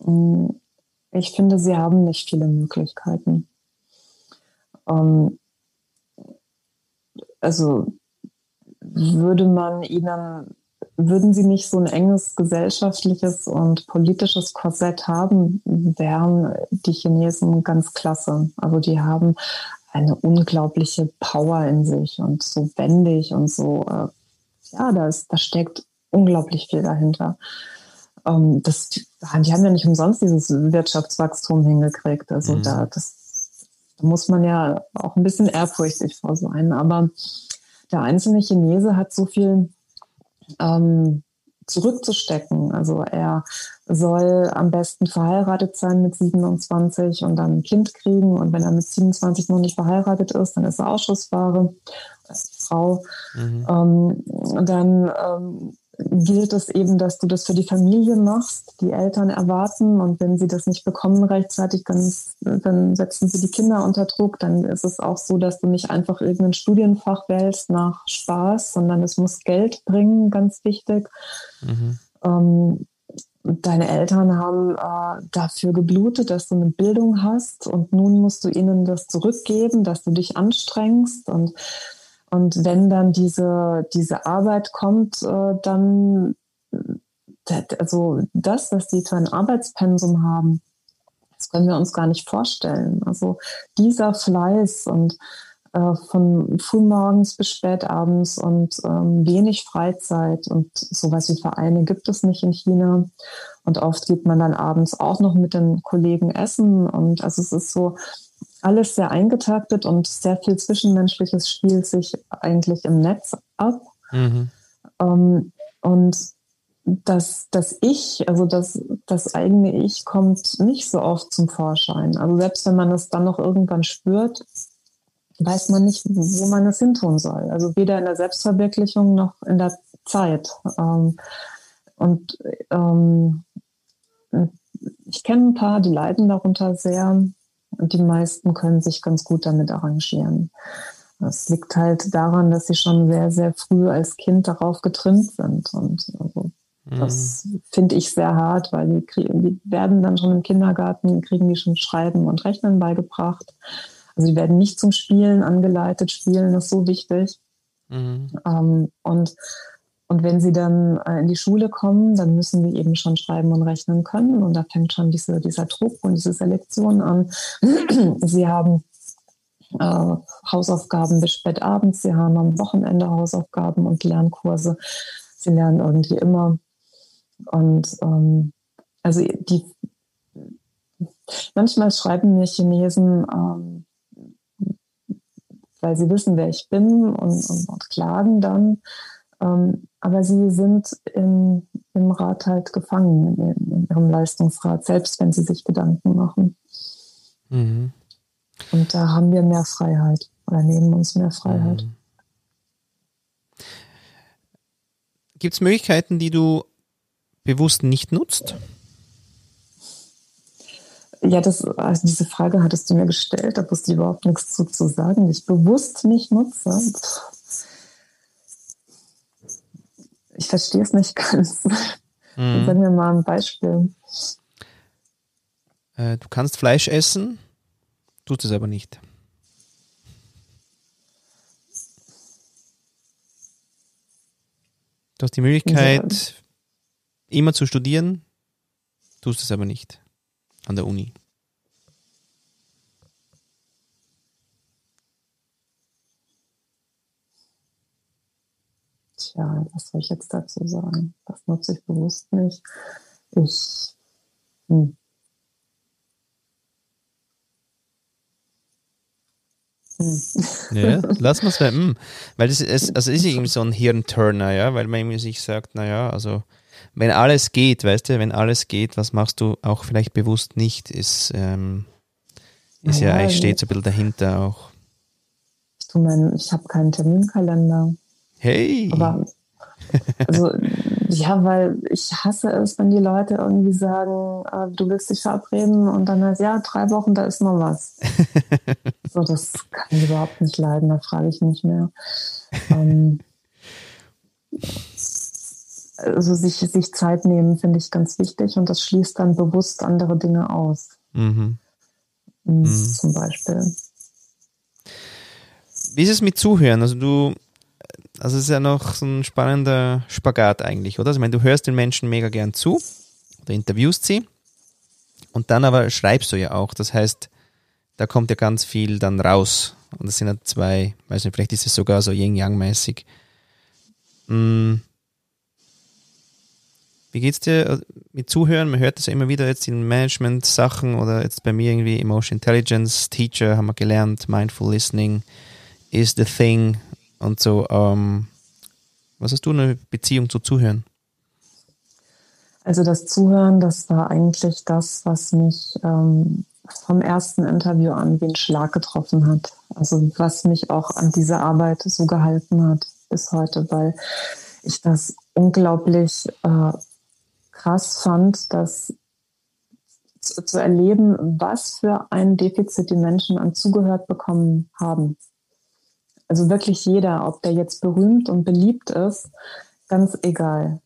mh, mm, ich finde, sie haben nicht viele Möglichkeiten. Ähm, also würde man ihnen, würden sie nicht so ein enges gesellschaftliches und politisches Korsett haben, wären die Chinesen ganz klasse. Also die haben eine unglaubliche Power in sich und so wendig und so, äh, ja, da, ist, da steckt unglaublich viel dahinter. Ähm, das, die haben ja nicht umsonst dieses Wirtschaftswachstum hingekriegt. Also mhm. da, das da muss man ja auch ein bisschen ehrfurchtig vor sein. Aber der einzelne Chinese hat so viel ähm, zurückzustecken. Also er soll am besten verheiratet sein mit 27 und dann ein Kind kriegen. Und wenn er mit 27 noch nicht verheiratet ist, dann ist er Ausschussware als Frau. Mhm. Ähm, dann ähm, gilt es eben, dass du das für die Familie machst. Die Eltern erwarten und wenn sie das nicht bekommen rechtzeitig, dann, dann setzen sie die Kinder unter Druck. Dann ist es auch so, dass du nicht einfach irgendein Studienfach wählst nach Spaß, sondern es muss Geld bringen, ganz wichtig. Mhm. Ähm, deine Eltern haben äh, dafür geblutet, dass du eine Bildung hast und nun musst du ihnen das zurückgeben, dass du dich anstrengst und und wenn dann diese, diese Arbeit kommt, äh, dann, also das, was die für ein Arbeitspensum haben, das können wir uns gar nicht vorstellen. Also dieser Fleiß und äh, von frühmorgens bis spätabends und ähm, wenig Freizeit und sowas wie Vereine gibt es nicht in China. Und oft geht man dann abends auch noch mit den Kollegen essen. Und also es ist so, alles sehr eingetaktet und sehr viel Zwischenmenschliches spielt sich eigentlich im Netz ab. Mhm. Ähm, und das, das Ich, also das, das eigene Ich kommt nicht so oft zum Vorschein. Also selbst wenn man es dann noch irgendwann spürt, weiß man nicht, wo man es hintun soll. Also weder in der Selbstverwirklichung noch in der Zeit. Ähm, und ähm, ich kenne ein paar, die leiden darunter sehr. Und die meisten können sich ganz gut damit arrangieren. Das liegt halt daran, dass sie schon sehr, sehr früh als Kind darauf getrimmt sind. Und also das mhm. finde ich sehr hart, weil die, die werden dann schon im Kindergarten, kriegen die schon Schreiben und Rechnen beigebracht. Also die werden nicht zum Spielen angeleitet. Spielen ist so wichtig. Mhm. Ähm, und und wenn sie dann äh, in die Schule kommen, dann müssen die eben schon schreiben und rechnen können. Und da fängt schon diese, dieser Druck und diese Selektion an. sie haben äh, Hausaufgaben bis spät abends. Sie haben am Wochenende Hausaufgaben und Lernkurse. Sie lernen irgendwie immer. Und ähm, also die manchmal schreiben mir Chinesen, ähm, weil sie wissen, wer ich bin und, und, und klagen dann. Ähm, aber sie sind im, im Rat halt gefangen, in, in, ihrem Leistungsrat, selbst wenn sie sich Gedanken machen. Mhm. Und da haben wir mehr Freiheit oder nehmen uns mehr Freiheit. Mhm. Gibt es Möglichkeiten, die du bewusst nicht nutzt? Ja, das, also diese Frage hattest du mir gestellt, da wusste ich überhaupt nichts zu, zu sagen, die ich bewusst nicht nutze. Ich verstehe es nicht ganz. Mhm. Sag mir mal ein Beispiel. Äh, du kannst Fleisch essen, tust es aber nicht. Du hast die Möglichkeit, ja. immer zu studieren, tust es aber nicht an der Uni. Tja, was soll ich jetzt dazu sagen? Das nutze ich bewusst nicht. Ich. Hm. Hm. Ja, lass mal es hm. Weil es ist, also ist irgendwie so ein Hirnturner, ja, weil man irgendwie sich sagt, naja, also wenn alles geht, weißt du, wenn alles geht, was machst du auch vielleicht bewusst nicht, ist, ähm, ist ja, ja eigentlich steht so ein bisschen dahinter auch. Ich, ich habe keinen Terminkalender. Hey! Aber also, ja, weil ich hasse es, wenn die Leute irgendwie sagen, äh, du willst dich verabreden und dann heißt, ja, drei Wochen, da ist noch was. so, das kann ich überhaupt nicht leiden, da frage ich nicht mehr. Ähm, also sich, sich Zeit nehmen, finde ich ganz wichtig und das schließt dann bewusst andere Dinge aus. Mhm. Mhm. Zum Beispiel. Wie ist es mit Zuhören? Also du also es ist ja noch so ein spannender Spagat eigentlich, oder? Also ich meine, du hörst den Menschen mega gern zu oder interviewst sie und dann aber schreibst du ja auch. Das heißt, da kommt ja ganz viel dann raus. Und das sind ja zwei, weiß nicht, vielleicht ist es sogar so Yin-Yang-mäßig. Hm. Wie geht's dir äh, mit Zuhören? Man hört das ja immer wieder jetzt in Management-Sachen oder jetzt bei mir irgendwie Emotion Intelligence, Teacher haben wir gelernt, Mindful Listening is the thing und so. Ähm, was hast du eine Beziehung zu Zuhören? Also das Zuhören, das war eigentlich das, was mich ähm, vom ersten Interview an wie ein Schlag getroffen hat. Also was mich auch an dieser Arbeit so gehalten hat bis heute, weil ich das unglaublich äh, krass fand, dass zu, zu erleben, was für ein Defizit die Menschen an zugehört bekommen haben. Also wirklich jeder, ob der jetzt berühmt und beliebt ist, ganz egal.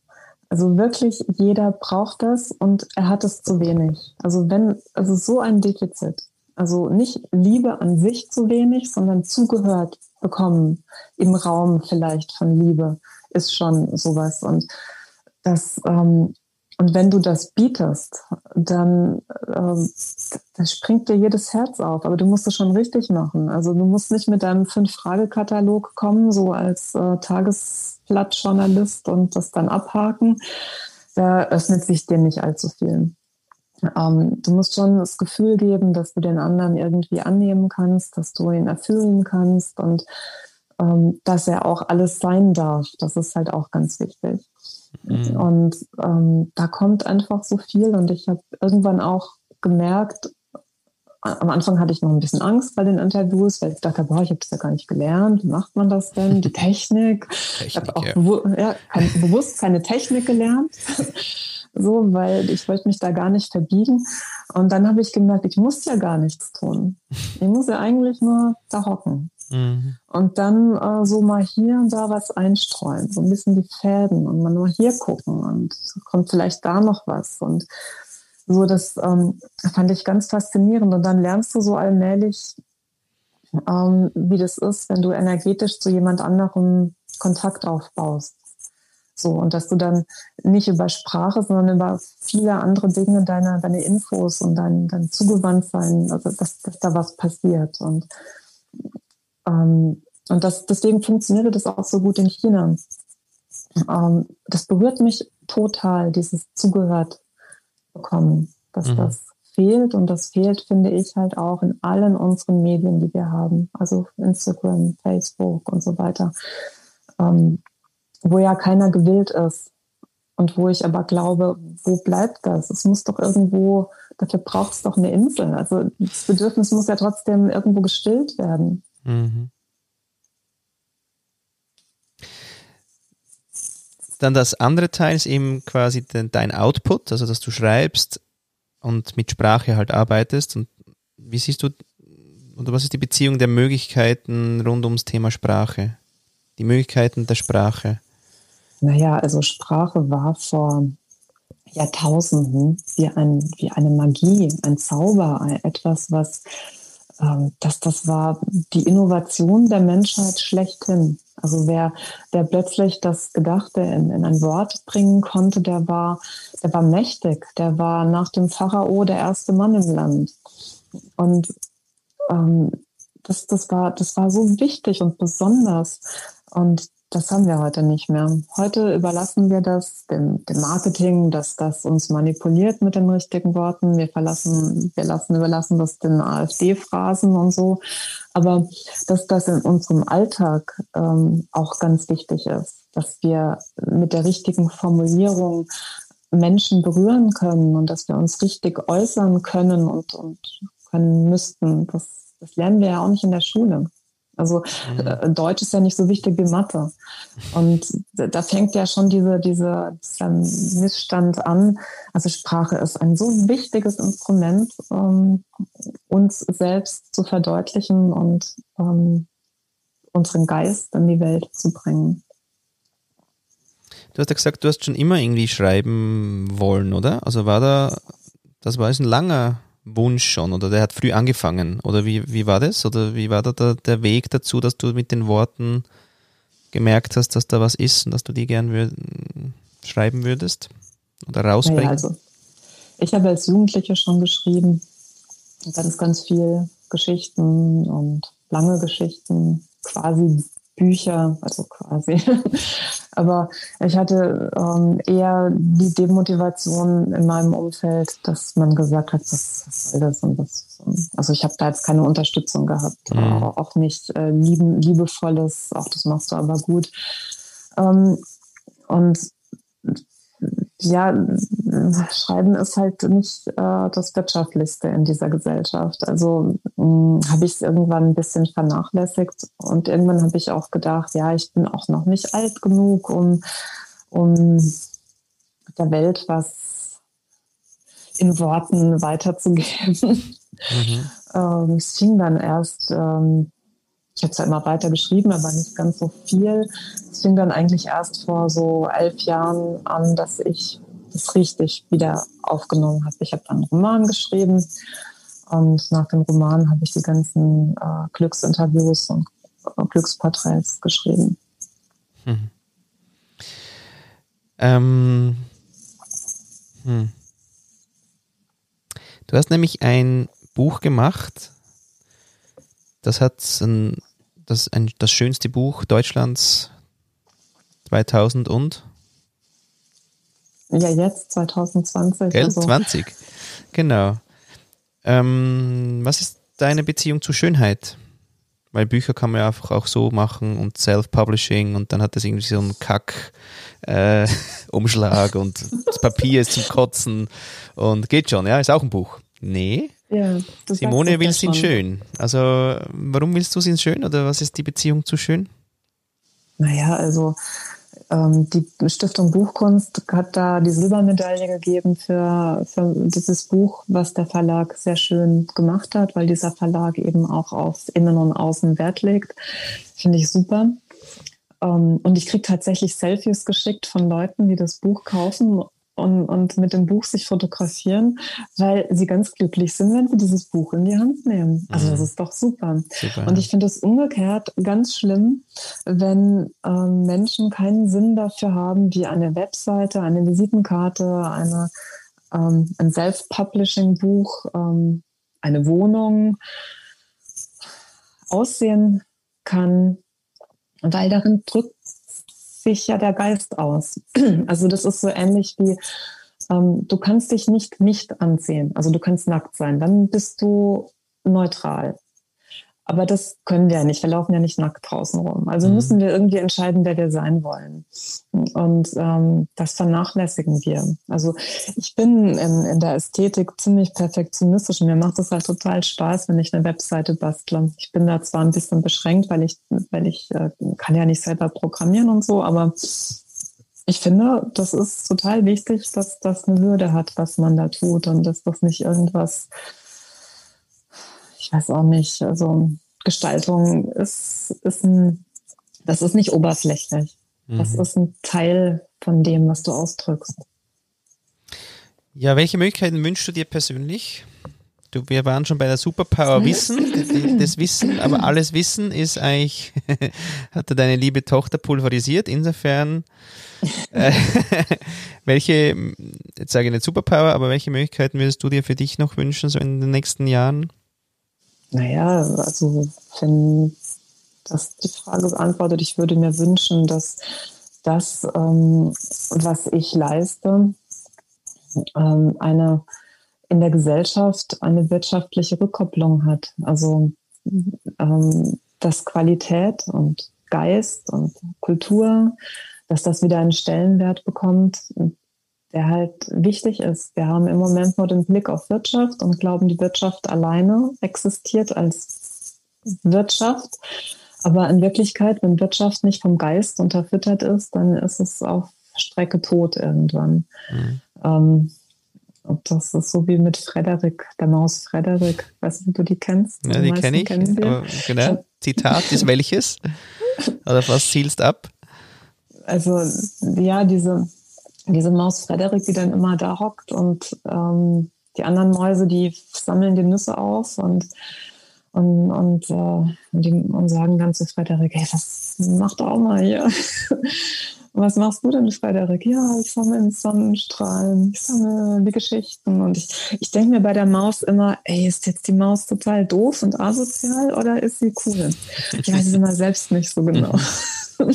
Also wirklich jeder braucht das und er hat es zu wenig. Also wenn, also so ein Defizit. Also nicht Liebe an sich zu wenig, sondern zugehört bekommen im Raum vielleicht von Liebe ist schon sowas. Und das ähm, und wenn du das bietest, dann ähm, das springt dir jedes Herz auf. Aber du musst es schon richtig machen. Also du musst nicht mit deinem Fünf-Frage-Katalog kommen, so als äh, Tagesblattjournalist und das dann abhaken. Da öffnet sich dir nicht allzu viel. Ähm, du musst schon das Gefühl geben, dass du den anderen irgendwie annehmen kannst, dass du ihn erfüllen kannst und ähm, dass er auch alles sein darf. Das ist halt auch ganz wichtig. Mhm. Und ähm, da kommt einfach so viel. Und ich habe irgendwann auch gemerkt, am Anfang hatte ich noch ein bisschen Angst bei den Interviews, weil ich dachte, boah, ich habe das ja gar nicht gelernt. Wie macht man das denn? Die Technik. Technik ich habe auch ja. Bewu ja, kein, bewusst keine Technik gelernt. so, weil ich wollte mich da gar nicht verbiegen. Und dann habe ich gemerkt, ich muss ja gar nichts tun. Ich muss ja eigentlich nur da hocken. Mhm. Und dann äh, so mal hier und da was einstreuen, so ein bisschen die Fäden und mal nur hier gucken und kommt vielleicht da noch was. Und so, das ähm, fand ich ganz faszinierend. Und dann lernst du so allmählich, ähm, wie das ist, wenn du energetisch zu jemand anderem Kontakt aufbaust. So, und dass du dann nicht über Sprache, sondern über viele andere Dinge, deine, deine Infos und dein, dein Zugewandtsein, also dass, dass da was passiert. Und ähm, und das, deswegen funktionierte das auch so gut in China. Ähm, das berührt mich total, dieses zugehört bekommen, dass mhm. das fehlt. Und das fehlt, finde ich, halt auch in allen unseren Medien, die wir haben. Also Instagram, Facebook und so weiter. Ähm, wo ja keiner gewillt ist. Und wo ich aber glaube, wo bleibt das? Es muss doch irgendwo, dafür braucht es doch eine Insel. Also das Bedürfnis muss ja trotzdem irgendwo gestillt werden. Mhm. Dann das andere Teil ist eben quasi dein Output, also dass du schreibst und mit Sprache halt arbeitest. Und wie siehst du, oder was ist die Beziehung der Möglichkeiten rund ums Thema Sprache? Die Möglichkeiten der Sprache? Naja, also Sprache war vor Jahrtausenden wie, ein, wie eine Magie, ein Zauber, etwas, was ähm, das, das war die Innovation der Menschheit schlechthin. Also wer, wer plötzlich das Gedachte in, in ein Wort bringen konnte, der war, der war mächtig. Der war nach dem Pharao der erste Mann im Land. Und ähm, das, das, war, das war so wichtig und besonders. Und das haben wir heute nicht mehr. Heute überlassen wir das dem, dem Marketing, dass das uns manipuliert mit den richtigen Worten. Wir verlassen, wir lassen, überlassen das den AfD-Phrasen und so. Aber dass das in unserem Alltag ähm, auch ganz wichtig ist, dass wir mit der richtigen Formulierung Menschen berühren können und dass wir uns richtig äußern können und, und können müssten. Das, das lernen wir ja auch nicht in der Schule. Also mhm. Äh, Deutsch ist ja nicht so wichtig wie Mathe. Und da fängt ja schon diese, diese, dieser Missstand an. Also Sprache ist ein so wichtiges Instrument, um uns selbst zu verdeutlichen und um, unseren Geist in die Welt zu bringen. Du hast ja gesagt, du hast schon immer irgendwie schreiben wollen, oder? Also war da, das war jetzt ein langer Wunsch schon oder der hat früh angefangen? Oder wie, wie war das? Oder wie war da der, der Weg dazu, dass du mit den Worten gemerkt hast, dass da was ist und dass du die gern würd, schreiben würdest oder rausbringen? Ja, also ich habe als Jugendliche schon geschrieben, ganz, ganz viel Geschichten und lange Geschichten, quasi Bücher, also quasi. Aber ich hatte ähm, eher die Demotivation in meinem Umfeld, dass man gesagt hat, was, was soll das und was. Also ich habe da jetzt keine Unterstützung gehabt, mhm. auch nicht äh, lieben, liebevolles, auch das machst du aber gut. Ähm, und ja, Schreiben ist halt nicht äh, das Wirtschaftlichste in dieser Gesellschaft. Also habe ich es irgendwann ein bisschen vernachlässigt und irgendwann habe ich auch gedacht, ja, ich bin auch noch nicht alt genug, um, um der Welt was in Worten weiterzugeben. Mhm. ähm, es fing dann erst ähm, ich habe zwar immer weiter geschrieben, aber nicht ganz so viel. Es fing dann eigentlich erst vor so elf Jahren an, dass ich das richtig wieder aufgenommen habe. Ich habe dann einen Roman geschrieben und nach dem Roman habe ich die ganzen äh, Glücksinterviews und äh, Glücksporträts geschrieben. Hm. Ähm, hm. Du hast nämlich ein Buch gemacht, das hat ein das, ein, das schönste Buch Deutschlands 2000 und? Ja, jetzt 2020. Gell? Also. 20, genau. Ähm, was ist deine Beziehung zu Schönheit? Weil Bücher kann man ja einfach auch so machen und Self-Publishing und dann hat das irgendwie so einen Kack-Umschlag äh, und das Papier ist zum Kotzen und geht schon, ja, ist auch ein Buch. Nee, ja, Simone will sie schön. Also warum willst du sie schön oder was ist die Beziehung zu schön? Naja, also ähm, die Stiftung Buchkunst hat da die Silbermedaille gegeben für, für dieses Buch, was der Verlag sehr schön gemacht hat, weil dieser Verlag eben auch auf Innen und Außen Wert legt. Finde ich super. Ähm, und ich kriege tatsächlich Selfies geschickt von Leuten, die das Buch kaufen und, und mit dem Buch sich fotografieren, weil sie ganz glücklich sind, wenn sie dieses Buch in die Hand nehmen. Also das mhm. ist doch super. super und ich finde es umgekehrt ganz schlimm, wenn ähm, Menschen keinen Sinn dafür haben, wie eine Webseite, eine Visitenkarte, eine, ähm, ein Self-Publishing-Buch, ähm, eine Wohnung, aussehen kann, weil darin drückt sich ja der Geist aus. Also das ist so ähnlich wie, ähm, du kannst dich nicht nicht anziehen. Also du kannst nackt sein. Dann bist du neutral. Aber das können wir ja nicht. Wir laufen ja nicht nackt draußen rum. Also mhm. müssen wir irgendwie entscheiden, wer wir sein wollen. Und ähm, das vernachlässigen wir. Also ich bin in, in der Ästhetik ziemlich perfektionistisch und mir macht es halt total Spaß, wenn ich eine Webseite bastle. Ich bin da zwar ein bisschen beschränkt, weil ich, weil ich äh, kann ja nicht selber programmieren und so, aber ich finde, das ist total wichtig, dass das eine Würde hat, was man da tut und dass das nicht irgendwas ich weiß auch nicht, also Gestaltung ist, ist ein, das ist nicht oberflächlich. Mhm. Das ist ein Teil von dem, was du ausdrückst. Ja, welche Möglichkeiten wünschst du dir persönlich? Du, wir waren schon bei der Superpower Wissen, das Wissen, aber alles Wissen ist eigentlich, hatte deine liebe Tochter pulverisiert. Insofern, äh, welche, jetzt sage ich nicht Superpower, aber welche Möglichkeiten würdest du dir für dich noch wünschen, so in den nächsten Jahren? Naja, also wenn das die Frage beantwortet, ich würde mir wünschen, dass das, ähm, was ich leiste, ähm, eine in der Gesellschaft eine wirtschaftliche Rückkopplung hat. Also ähm, dass Qualität und Geist und Kultur, dass das wieder einen Stellenwert bekommt, der halt wichtig ist. Wir haben im Moment nur den Blick auf Wirtschaft und glauben, die Wirtschaft alleine existiert als Wirtschaft. Aber in Wirklichkeit, wenn Wirtschaft nicht vom Geist unterfüttert ist, dann ist es auf Strecke tot irgendwann. Mhm. Ähm, und das ist so wie mit Frederik, der Maus Frederik. Weißt du, du die kennst? Ja, die kenne ich. Aber, genau. Zitat ist welches? Oder was zielst ab? Also, ja, diese, diese Maus Frederik, die dann immer da hockt und ähm, die anderen Mäuse, die sammeln die Nüsse auf und, und, und, äh, die, und sagen dann zu Frederik, hey, was mach doch auch mal hier. was machst du denn, Frederik? Ja, ich sammle Sonnenstrahlen, ich sammle die Geschichten. Und ich, ich denke mir bei der Maus immer, ey, ist jetzt die Maus total doof und asozial oder ist sie cool? Ich weiß es immer selbst nicht so genau.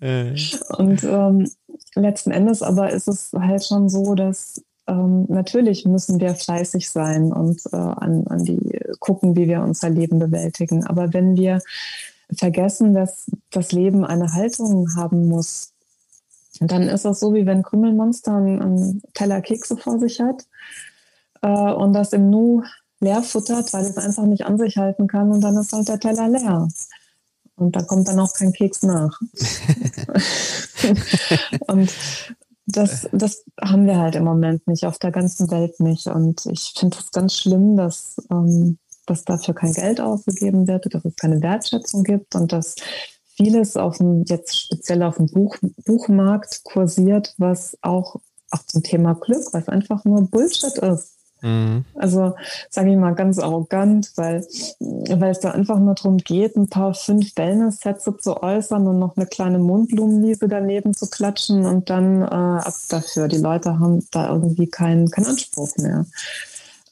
Äh. und ähm, letzten Endes aber ist es halt schon so, dass ähm, natürlich müssen wir fleißig sein und äh, an, an die gucken, wie wir unser Leben bewältigen. Aber wenn wir vergessen, dass das Leben eine Haltung haben muss, dann ist das so, wie wenn Krümmelmonster einen, Teller Kekse vor sich hat äh, und das im Nu leer futtert, weil es einfach nicht an sich halten kann und dann ist halt der Teller leer. Und da kommt dann auch kein Keks nach. und das, das haben wir halt im Moment nicht, auf der ganzen Welt nicht. Und ich finde es ganz schlimm, dass, ähm, dass dafür kein Geld ausgegeben wird, dass es keine Wertschätzung gibt und dass vieles auf dem, jetzt speziell auf dem Buch, Buchmarkt kursiert, was auch, auch zum Thema Glück, was einfach nur Bullshit ist. Mhm. Also sage ich mal ganz arrogant, weil, weil es da einfach nur darum geht, ein paar fünf Wellness-Sätze zu äußern und noch eine kleine Mundblumenwiese daneben zu klatschen und dann äh, ab dafür. Die Leute haben da irgendwie keinen keinen Anspruch mehr.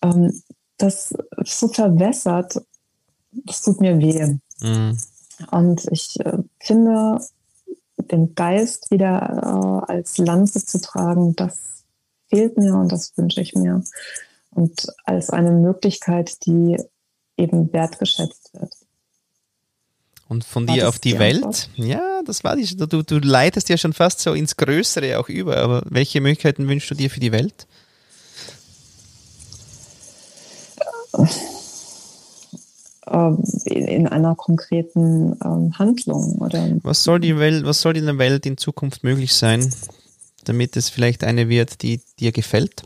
Ähm, das so verwässert, das tut mir weh. Mhm. Und ich äh, finde, den Geist wieder äh, als Lanze zu tragen, das fehlt mir und das wünsche ich mir und als eine Möglichkeit, die eben wertgeschätzt wird. Und von war dir auf die, Welt? Antwort? Ja, das war die. Du, du leitest ja schon fast so ins Größere auch über. Aber welche Möglichkeiten wünschst du dir für die Welt? Ähm, in einer konkreten ähm, Handlung oder. Was soll die Welt, was soll in der Welt in Zukunft möglich sein, damit es vielleicht eine wird, die dir gefällt?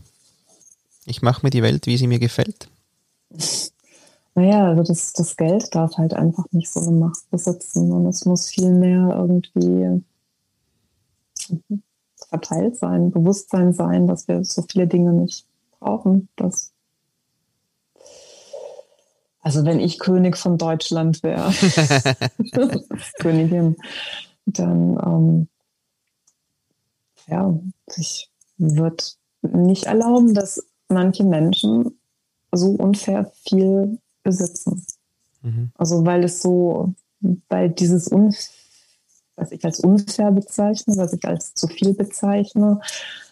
Ich mache mir die Welt, wie sie mir gefällt. Naja, also das, das Geld darf halt einfach nicht so eine Macht besitzen und es muss viel mehr irgendwie verteilt sein, Bewusstsein sein, dass wir so viele Dinge nicht brauchen. Dass also wenn ich König von Deutschland wäre, Königin, dann ähm, ja, ich würde nicht erlauben, dass manche Menschen so unfair viel besitzen. Mhm. Also weil es so, weil dieses Unfair, was ich als unfair bezeichne, was ich als zu viel bezeichne,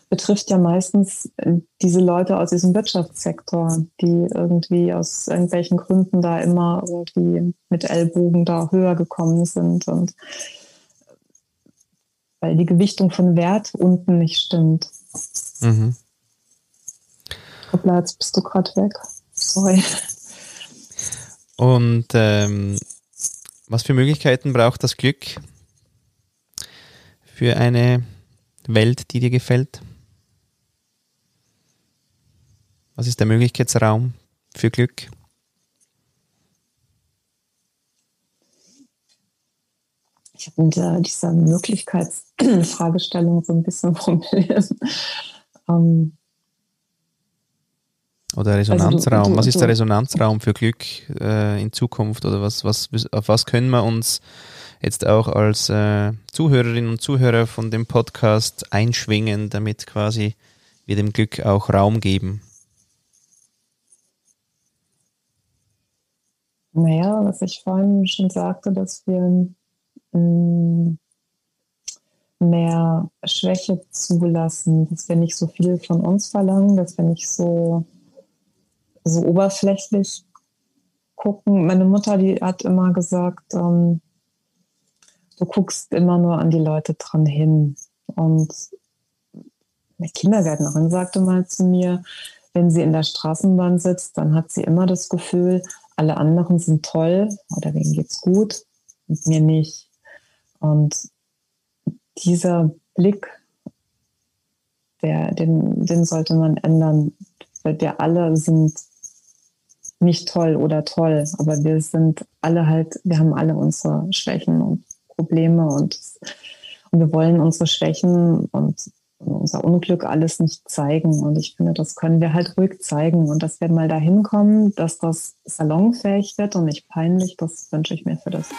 betrifft ja meistens äh, diese Leute aus diesem Wirtschaftssektor, die irgendwie aus irgendwelchen Gründen da immer irgendwie mit Ellbogen da höher gekommen sind und weil die Gewichtung von Wert unten nicht stimmt. Mhm. Hoppla, jetzt bist du gerade weg. Sorry. Und ähm, was für Möglichkeiten braucht das Glück für eine Welt, die dir gefällt? Was ist der Möglichkeitsraum für Glück? Ich habe mit dieser Möglichkeitsfragestellung so ein bisschen Probleme. ähm, oder Resonanzraum. Also du, du, was ist der Resonanzraum für Glück äh, in Zukunft? Oder was, was, auf was können wir uns jetzt auch als äh, Zuhörerinnen und Zuhörer von dem Podcast einschwingen, damit quasi wir dem Glück auch Raum geben? Naja, was ich vorhin schon sagte, dass wir mh, mm, mehr Schwäche zulassen, dass wir nicht so viel von uns verlangen, dass wir nicht so, so oberflächlich gucken. Meine Mutter, die hat immer gesagt, ähm, du guckst immer nur an die Leute dran hin. Und eine Kindergärtnerin sagte mal zu mir, wenn sie in der Straßenbahn sitzt, dann hat sie immer das Gefühl, alle anderen sind toll oder denen geht's gut und mir nicht. Und dieser Blick, der, den, den sollte man ändern, weil wir alle sind nicht toll oder toll, aber wir sind alle halt, wir haben alle unsere Schwächen und Probleme und, und wir wollen unsere Schwächen und unser Unglück alles nicht zeigen. Und ich finde, das können wir halt ruhig zeigen. Und dass wir mal dahin kommen, dass das salonfähig wird und nicht peinlich, das wünsche ich mir für das.